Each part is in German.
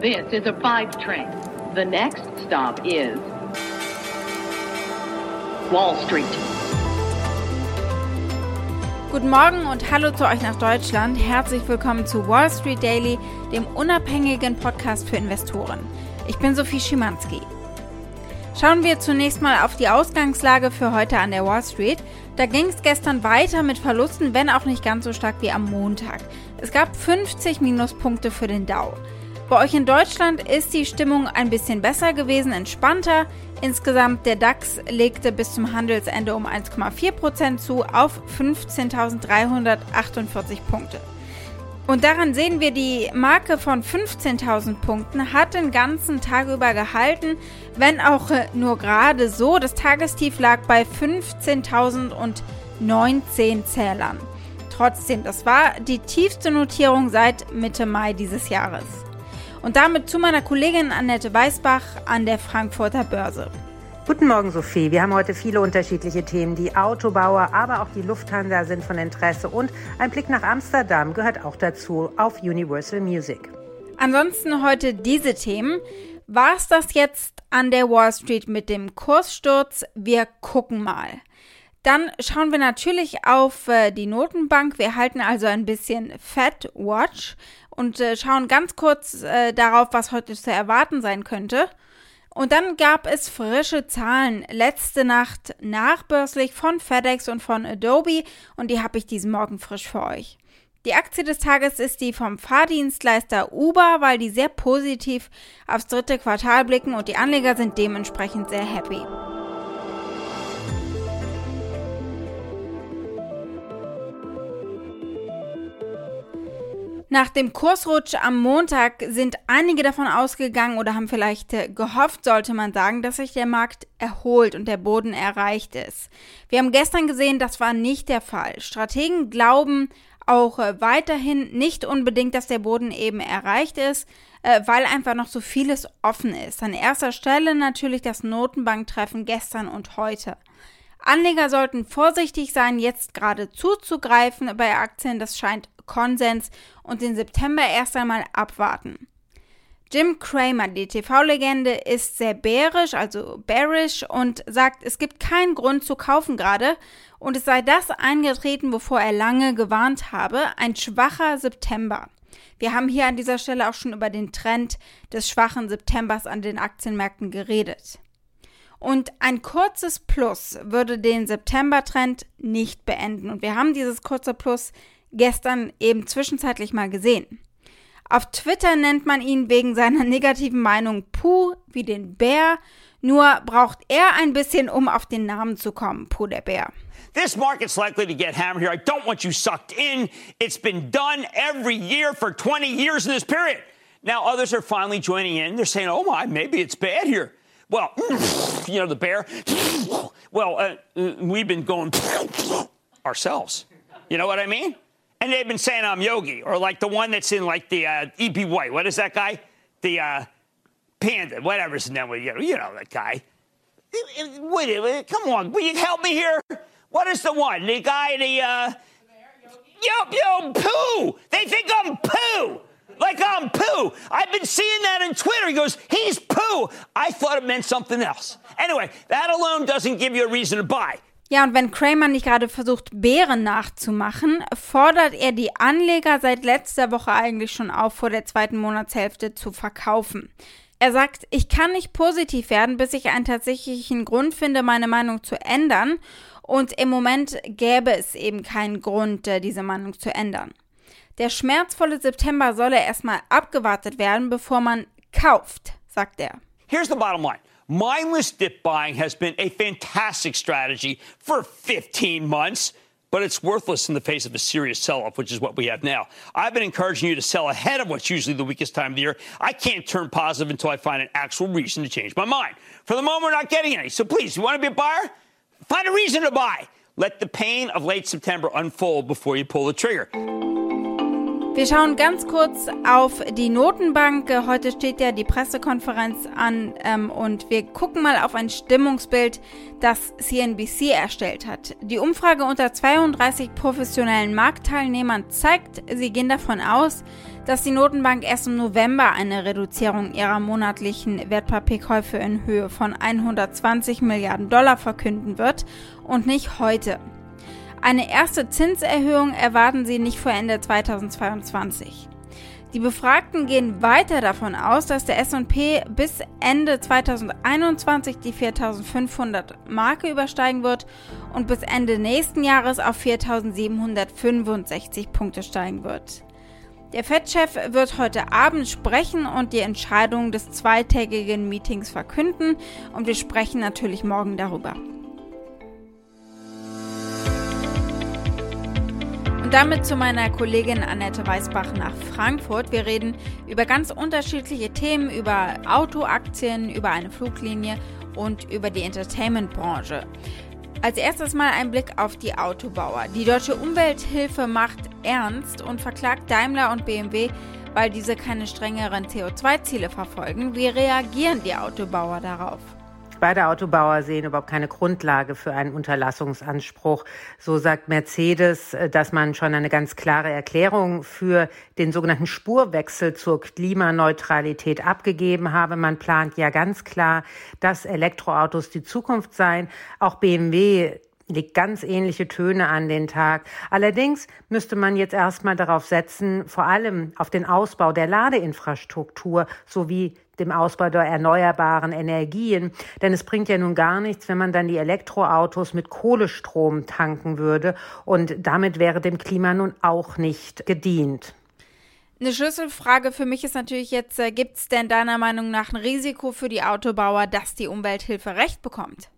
This is a five train. The next stop is Wall Street. Guten Morgen und hallo zu euch nach Deutschland. Herzlich willkommen zu Wall Street Daily, dem unabhängigen Podcast für Investoren. Ich bin Sophie Schimanski. Schauen wir zunächst mal auf die Ausgangslage für heute an der Wall Street. Da ging es gestern weiter mit Verlusten, wenn auch nicht ganz so stark wie am Montag. Es gab 50 Minuspunkte für den Dow. Bei euch in Deutschland ist die Stimmung ein bisschen besser gewesen, entspannter. Insgesamt der DAX legte bis zum Handelsende um 1,4% zu auf 15.348 Punkte. Und daran sehen wir, die Marke von 15.000 Punkten hat den ganzen Tag über gehalten, wenn auch nur gerade so. Das Tagestief lag bei 15.019 Zählern. Trotzdem, das war die tiefste Notierung seit Mitte Mai dieses Jahres. Und damit zu meiner Kollegin Annette Weißbach an der Frankfurter Börse. Guten Morgen, Sophie. Wir haben heute viele unterschiedliche Themen. Die Autobauer, aber auch die Lufthansa sind von Interesse. Und ein Blick nach Amsterdam gehört auch dazu auf Universal Music. Ansonsten heute diese Themen. War es das jetzt an der Wall Street mit dem Kurssturz? Wir gucken mal. Dann schauen wir natürlich auf äh, die Notenbank. Wir halten also ein bisschen Fed Watch und äh, schauen ganz kurz äh, darauf, was heute zu erwarten sein könnte. Und dann gab es frische Zahlen letzte Nacht nachbörslich von FedEx und von Adobe und die habe ich diesen Morgen frisch für euch. Die Aktie des Tages ist die vom Fahrdienstleister Uber, weil die sehr positiv aufs dritte Quartal blicken und die Anleger sind dementsprechend sehr happy. Nach dem Kursrutsch am Montag sind einige davon ausgegangen oder haben vielleicht äh, gehofft, sollte man sagen, dass sich der Markt erholt und der Boden erreicht ist. Wir haben gestern gesehen, das war nicht der Fall. Strategen glauben auch äh, weiterhin nicht unbedingt, dass der Boden eben erreicht ist, äh, weil einfach noch so vieles offen ist. An erster Stelle natürlich das Notenbanktreffen gestern und heute. Anleger sollten vorsichtig sein, jetzt gerade zuzugreifen bei Aktien. Das scheint Konsens und den September erst einmal abwarten. Jim Cramer, die TV-Legende, ist sehr bärisch, also bearish und sagt, es gibt keinen Grund zu kaufen gerade und es sei das eingetreten, wovor er lange gewarnt habe, ein schwacher September. Wir haben hier an dieser Stelle auch schon über den Trend des schwachen Septembers an den Aktienmärkten geredet. Und ein kurzes Plus würde den September-Trend nicht beenden. Und wir haben dieses kurze Plus gestern eben zwischenzeitlich mal gesehen. Auf Twitter nennt man ihn wegen seiner negativen Meinung Puh wie den Bär, nur braucht er ein bisschen, um auf den Namen zu kommen, Puh der Bär. This market's likely to get hammered here. I don't want you sucked in. It's been done every year for 20 years in this period. Now others are finally joining in. They're saying, oh my, maybe it's bad here. Well, you know, the bear, well, uh, we've been going ourselves. You know what I mean? And they've been saying I'm Yogi, or like the one that's in like the uh, E.B. White. What is that guy? The uh, Panda, whatever's in there. You know, you know that guy. Wait, wait, come on, will you help me here? What is the one? The guy, the uh, yo, yo, poo. They think I'm poo. Like I'm poo. I've been seeing that on Twitter. He goes, he's poo. I thought it meant something else. Anyway, that alone doesn't give you a reason to buy. Ja, und wenn Kramer nicht gerade versucht, Bären nachzumachen, fordert er die Anleger seit letzter Woche eigentlich schon auf, vor der zweiten Monatshälfte zu verkaufen. Er sagt, ich kann nicht positiv werden, bis ich einen tatsächlichen Grund finde, meine Meinung zu ändern. Und im Moment gäbe es eben keinen Grund, äh, diese Meinung zu ändern. Der schmerzvolle September solle erstmal abgewartet werden, bevor man kauft, sagt er. Here's the bottom line. Mindless dip buying has been a fantastic strategy for 15 months, but it's worthless in the face of a serious sell off, which is what we have now. I've been encouraging you to sell ahead of what's usually the weakest time of the year. I can't turn positive until I find an actual reason to change my mind. For the moment, we're not getting any. So please, you want to be a buyer? Find a reason to buy. Let the pain of late September unfold before you pull the trigger. Wir schauen ganz kurz auf die Notenbank. Heute steht ja die Pressekonferenz an ähm, und wir gucken mal auf ein Stimmungsbild, das CNBC erstellt hat. Die Umfrage unter 32 professionellen Marktteilnehmern zeigt, sie gehen davon aus, dass die Notenbank erst im November eine Reduzierung ihrer monatlichen Wertpapierkäufe in Höhe von 120 Milliarden Dollar verkünden wird und nicht heute. Eine erste Zinserhöhung erwarten sie nicht vor Ende 2022. Die Befragten gehen weiter davon aus, dass der S&P bis Ende 2021 die 4500 Marke übersteigen wird und bis Ende nächsten Jahres auf 4765 Punkte steigen wird. Der Fed-Chef wird heute Abend sprechen und die Entscheidung des zweitägigen Meetings verkünden und wir sprechen natürlich morgen darüber. Und damit zu meiner Kollegin Annette Weißbach nach Frankfurt. Wir reden über ganz unterschiedliche Themen, über Autoaktien, über eine Fluglinie und über die Entertainment-Branche. Als erstes mal ein Blick auf die Autobauer. Die Deutsche Umwelthilfe macht ernst und verklagt Daimler und BMW, weil diese keine strengeren CO2-Ziele verfolgen. Wie reagieren die Autobauer darauf? Beide Autobauer sehen überhaupt keine Grundlage für einen Unterlassungsanspruch. So sagt Mercedes, äh, dass man schon eine ganz klare Erklärung für den sogenannten Spurwechsel zur Klimaneutralität abgegeben habe. Man plant ja ganz klar, dass Elektroautos die Zukunft seien. Auch BMW legt ganz ähnliche Töne an den Tag. Allerdings müsste man jetzt erstmal darauf setzen, vor allem auf den Ausbau der Ladeinfrastruktur sowie dem Ausbau der erneuerbaren Energien. Denn es bringt ja nun gar nichts, wenn man dann die Elektroautos mit Kohlestrom tanken würde. Und damit wäre dem Klima nun auch nicht gedient. Eine Schlüsselfrage für mich ist natürlich jetzt, äh, gibt es denn deiner Meinung nach ein Risiko für die Autobauer, dass die Umwelthilfe recht bekommt?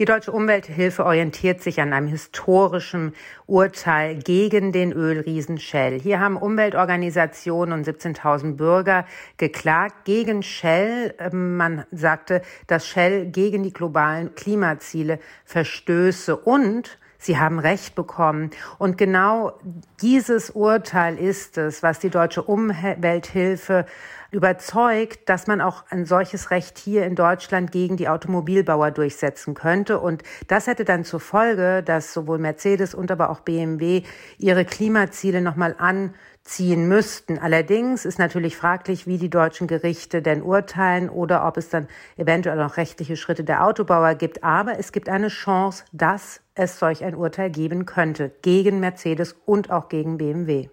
Die Deutsche Umwelthilfe orientiert sich an einem historischen Urteil gegen den Ölriesen Shell. Hier haben Umweltorganisationen und 17.000 Bürger geklagt gegen Shell. Ähm, man sagte, dass Shell gegen die globalen Klimaziele verstöße und Sie haben Recht bekommen. Und genau dieses Urteil ist es, was die Deutsche Umwelthilfe überzeugt, dass man auch ein solches Recht hier in Deutschland gegen die Automobilbauer durchsetzen könnte. Und das hätte dann zur Folge, dass sowohl Mercedes und aber auch BMW ihre Klimaziele nochmal anziehen müssten. Allerdings ist natürlich fraglich, wie die deutschen Gerichte denn urteilen oder ob es dann eventuell noch rechtliche Schritte der Autobauer gibt. Aber es gibt eine Chance, dass es solch ein Urteil geben könnte gegen Mercedes und auch gegen BMW.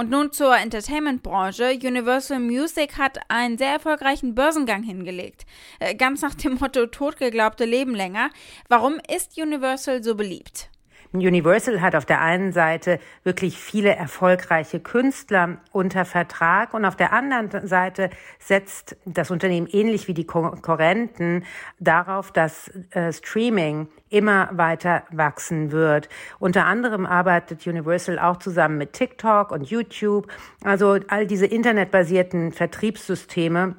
Und nun zur Entertainment-Branche. Universal Music hat einen sehr erfolgreichen Börsengang hingelegt. Äh, ganz nach dem Motto Totgeglaubte leben länger. Warum ist Universal so beliebt? Universal hat auf der einen Seite wirklich viele erfolgreiche Künstler unter Vertrag und auf der anderen Seite setzt das Unternehmen ähnlich wie die Konkurrenten darauf, dass äh, Streaming immer weiter wachsen wird. Unter anderem arbeitet Universal auch zusammen mit TikTok und YouTube. Also all diese internetbasierten Vertriebssysteme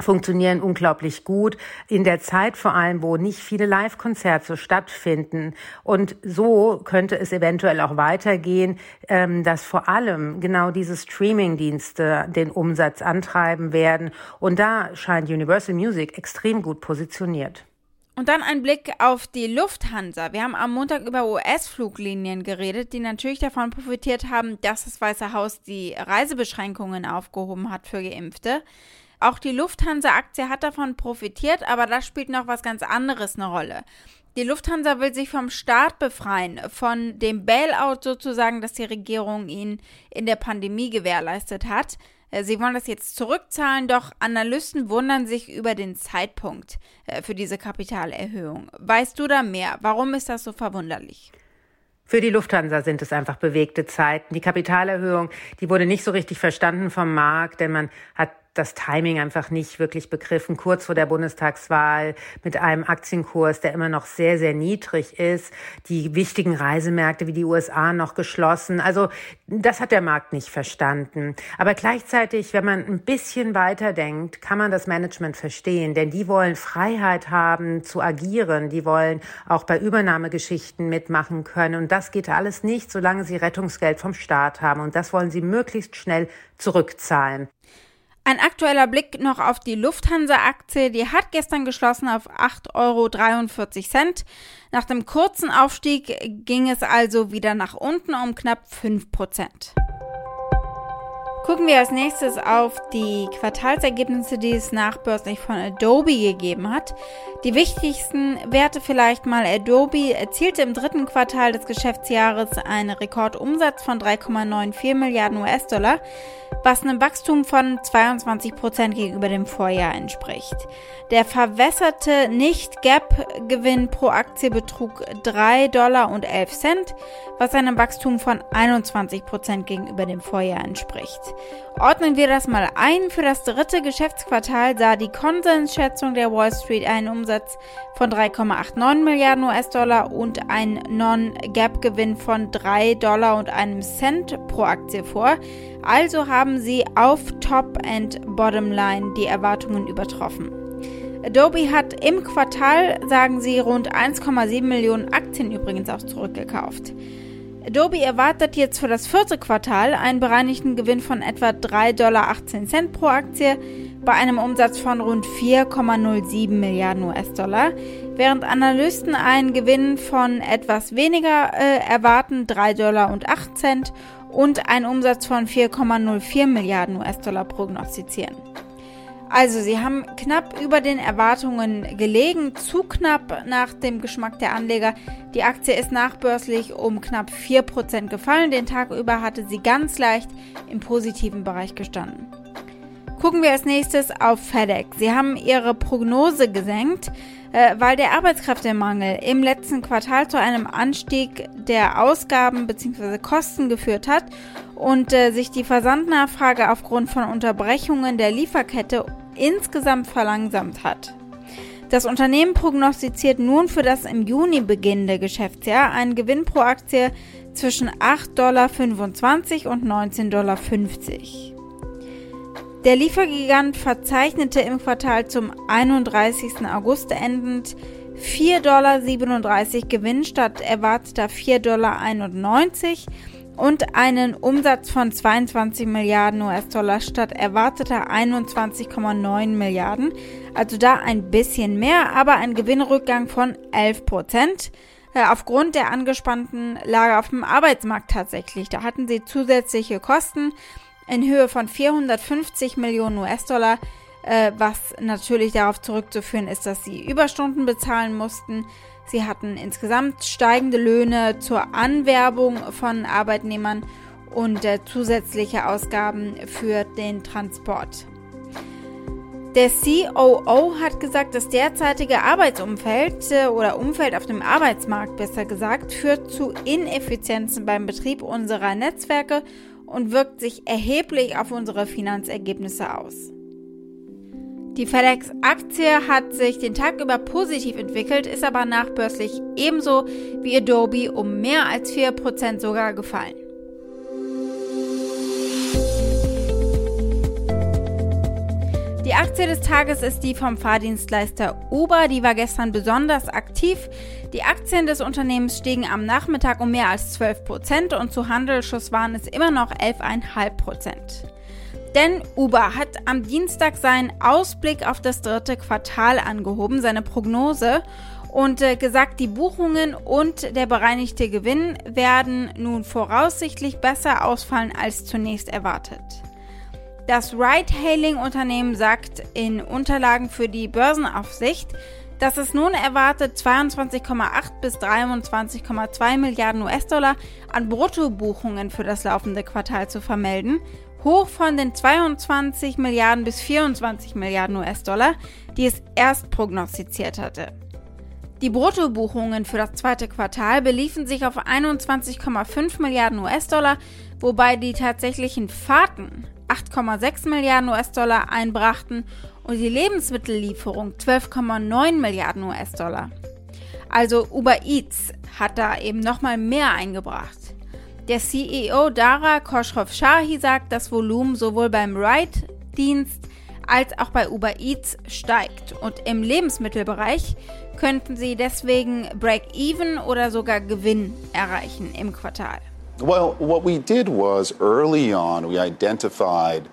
funktionieren unglaublich gut. In der Zeit vor allem, wo nicht viele Live-Konzerte stattfinden. Und so könnte es eventuell auch weitergehen, ähm, dass vor allem genau diese Streaming-Dienste den Umsatz antreiben werden. Und da scheint Universal Music extrem gut positioniert. Und dann ein Blick auf die Lufthansa. Wir haben am Montag über US-Fluglinien geredet, die natürlich davon profitiert haben, dass das Weiße Haus die Reisebeschränkungen aufgehoben hat für Geimpfte. Auch die Lufthansa-Aktie hat davon profitiert, aber da spielt noch was ganz anderes eine Rolle. Die Lufthansa will sich vom Staat befreien, von dem Bailout sozusagen, das die Regierung ihnen in der Pandemie gewährleistet hat. Äh, sie wollen das jetzt zurückzahlen, doch Analysten wundern sich über den Zeitpunkt äh, für diese Kapitalerhöhung. Weißt du da mehr? Warum ist das so verwunderlich? Für die Lufthansa sind es einfach bewegte Zeiten. Die Kapitalerhöhung, die wurde nicht so richtig verstanden vom Markt, denn man hat das Timing einfach nicht wirklich begriffen, kurz vor der Bundestagswahl mit einem Aktienkurs, der immer noch sehr, sehr niedrig ist, die wichtigen Reisemärkte wie die USA noch geschlossen. Also das hat der Markt nicht verstanden. Aber gleichzeitig, wenn man ein bisschen weiter denkt, kann man das Management verstehen, denn die wollen Freiheit haben zu agieren, die wollen auch bei Übernahmegeschichten mitmachen können und das geht alles nicht, solange sie Rettungsgeld vom Staat haben und das wollen sie möglichst schnell zurückzahlen. Ein aktueller Blick noch auf die Lufthansa-Aktie. Die hat gestern geschlossen auf 8,43 Euro. Nach dem kurzen Aufstieg ging es also wieder nach unten um knapp 5 Prozent. Gucken wir als nächstes auf die Quartalsergebnisse, die es nachbörslich von Adobe gegeben hat. Die wichtigsten Werte vielleicht mal. Adobe erzielte im dritten Quartal des Geschäftsjahres einen Rekordumsatz von 3,94 Milliarden US-Dollar, was einem Wachstum von 22 Prozent gegenüber dem Vorjahr entspricht. Der verwässerte Nicht-Gap-Gewinn pro Aktie betrug 3 Dollar und 11 Cent, was einem Wachstum von 21 Prozent gegenüber dem Vorjahr entspricht. Ordnen wir das mal ein. Für das dritte Geschäftsquartal sah die Konsensschätzung der Wall Street einen Umsatz von 3,89 Milliarden US-Dollar und einen Non-Gap-Gewinn von 3 Dollar und einem Cent pro Aktie vor. Also haben sie auf Top and Bottom Line die Erwartungen übertroffen. Adobe hat im Quartal, sagen sie, rund 1,7 Millionen Aktien übrigens auch zurückgekauft. Adobe erwartet jetzt für das vierte Quartal einen bereinigten Gewinn von etwa 3,18 Dollar pro Aktie bei einem Umsatz von rund 4,07 Milliarden US-Dollar, während Analysten einen Gewinn von etwas weniger äh, erwarten, 3 Dollar und 8 Cent, und einen Umsatz von 4,04 Milliarden US-Dollar prognostizieren. Also, sie haben knapp über den Erwartungen gelegen, zu knapp nach dem Geschmack der Anleger. Die Aktie ist nachbörslich um knapp 4% gefallen. Den Tag über hatte sie ganz leicht im positiven Bereich gestanden. Gucken wir als nächstes auf FedEx. Sie haben ihre Prognose gesenkt, äh, weil der Arbeitskräftemangel im letzten Quartal zu einem Anstieg der Ausgaben bzw. Kosten geführt hat und äh, sich die Versandnachfrage aufgrund von Unterbrechungen der Lieferkette insgesamt verlangsamt hat. Das Unternehmen prognostiziert nun für das im Juni beginnende Geschäftsjahr einen Gewinn pro Aktie zwischen 8,25 Dollar und 19,50 Dollar. Der Liefergigant verzeichnete im Quartal zum 31. August endend 4,37 Dollar Gewinn statt erwarteter 4,91 Dollar und einen Umsatz von 22 Milliarden US-Dollar statt erwarteter 21,9 Milliarden. Also da ein bisschen mehr, aber ein Gewinnrückgang von 11 Prozent äh, aufgrund der angespannten Lage auf dem Arbeitsmarkt tatsächlich. Da hatten sie zusätzliche Kosten in Höhe von 450 Millionen US-Dollar, äh, was natürlich darauf zurückzuführen ist, dass sie Überstunden bezahlen mussten. Sie hatten insgesamt steigende Löhne zur Anwerbung von Arbeitnehmern und äh, zusätzliche Ausgaben für den Transport. Der COO hat gesagt, das derzeitige Arbeitsumfeld äh, oder Umfeld auf dem Arbeitsmarkt besser gesagt führt zu Ineffizienzen beim Betrieb unserer Netzwerke und wirkt sich erheblich auf unsere Finanzergebnisse aus. Die FedEx-Aktie hat sich den Tag über positiv entwickelt, ist aber nachbörslich ebenso wie Adobe um mehr als 4% sogar gefallen. Die Aktie des Tages ist die vom Fahrdienstleister Uber. Die war gestern besonders aktiv. Die Aktien des Unternehmens stiegen am Nachmittag um mehr als 12% und zu Handelsschluss waren es immer noch 11,5%. Denn Uber hat am Dienstag seinen Ausblick auf das dritte Quartal angehoben, seine Prognose, und äh, gesagt, die Buchungen und der bereinigte Gewinn werden nun voraussichtlich besser ausfallen als zunächst erwartet. Das Ride-Hailing-Unternehmen sagt in Unterlagen für die Börsenaufsicht, dass es nun erwartet, 22,8 bis 23,2 Milliarden US-Dollar an Bruttobuchungen für das laufende Quartal zu vermelden hoch von den 22 Milliarden bis 24 Milliarden US-Dollar, die es erst prognostiziert hatte. Die Bruttobuchungen für das zweite Quartal beliefen sich auf 21,5 Milliarden US-Dollar, wobei die tatsächlichen Fahrten 8,6 Milliarden US-Dollar einbrachten und die Lebensmittellieferung 12,9 Milliarden US-Dollar. Also Uber Eats hat da eben nochmal mehr eingebracht. Der CEO Dara Khosrow-Shahi sagt, das Volumen sowohl beim Ride-Dienst als auch bei Uber Eats steigt. Und im Lebensmittelbereich könnten sie deswegen Break-Even oder sogar Gewinn erreichen im Quartal. Well, what we did was early on we identified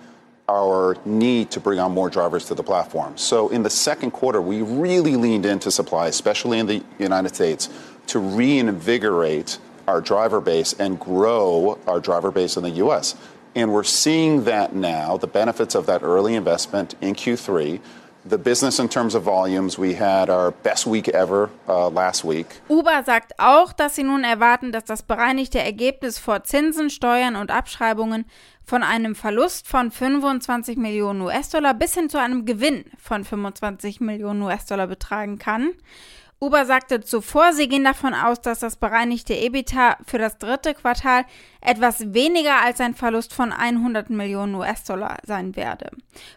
our need to bring on more drivers to the platform. So in the second quarter, we really leaned into supply, especially in the United States, to reinvigorate our driver base and grow our driver base in the U.S. And we're seeing that now, the benefits of that early investment in Q3. The business in terms of volumes, we had our best week ever uh, last week. Uber sagt auch, dass sie nun erwarten, dass das bereinigte Ergebnis vor Zinsen, Steuern und Abschreibungen von einem Verlust von 25 Millionen US-Dollar bis hin zu einem Gewinn von 25 Millionen US-Dollar betragen kann. Uber sagte zuvor, sie gehen davon aus, dass das bereinigte EBITDA für das dritte Quartal etwas weniger als ein Verlust von 100 Millionen US-Dollar sein werde.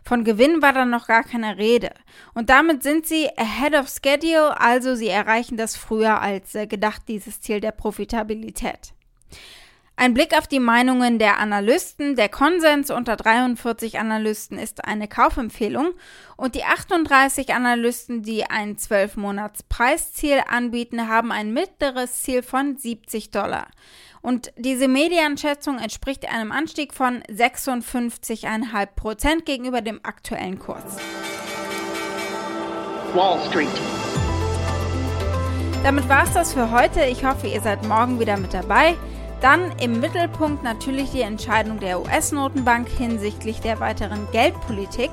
Von Gewinn war dann noch gar keine Rede. Und damit sind sie ahead of schedule, also sie erreichen das früher als äh, gedacht, dieses Ziel der Profitabilität. Ein Blick auf die Meinungen der Analysten. Der Konsens unter 43 Analysten ist eine Kaufempfehlung und die 38 Analysten, die ein 12-Monats-Preisziel anbieten, haben ein mittleres Ziel von 70 Dollar. Und diese Medianschätzung entspricht einem Anstieg von 56,5 Prozent gegenüber dem aktuellen Kurs. Wall Street. Damit war es das für heute. Ich hoffe, ihr seid morgen wieder mit dabei. Dann im Mittelpunkt natürlich die Entscheidung der US-Notenbank hinsichtlich der weiteren Geldpolitik.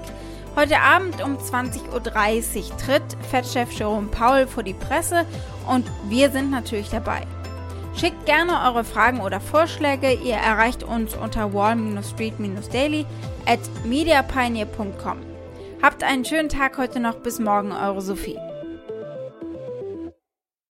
Heute Abend um 20.30 Uhr tritt Fed-Chef Jerome Powell vor die Presse und wir sind natürlich dabei. Schickt gerne eure Fragen oder Vorschläge. Ihr erreicht uns unter wall-street-daily at mediapioneer.com. Habt einen schönen Tag heute noch. Bis morgen, eure Sophie.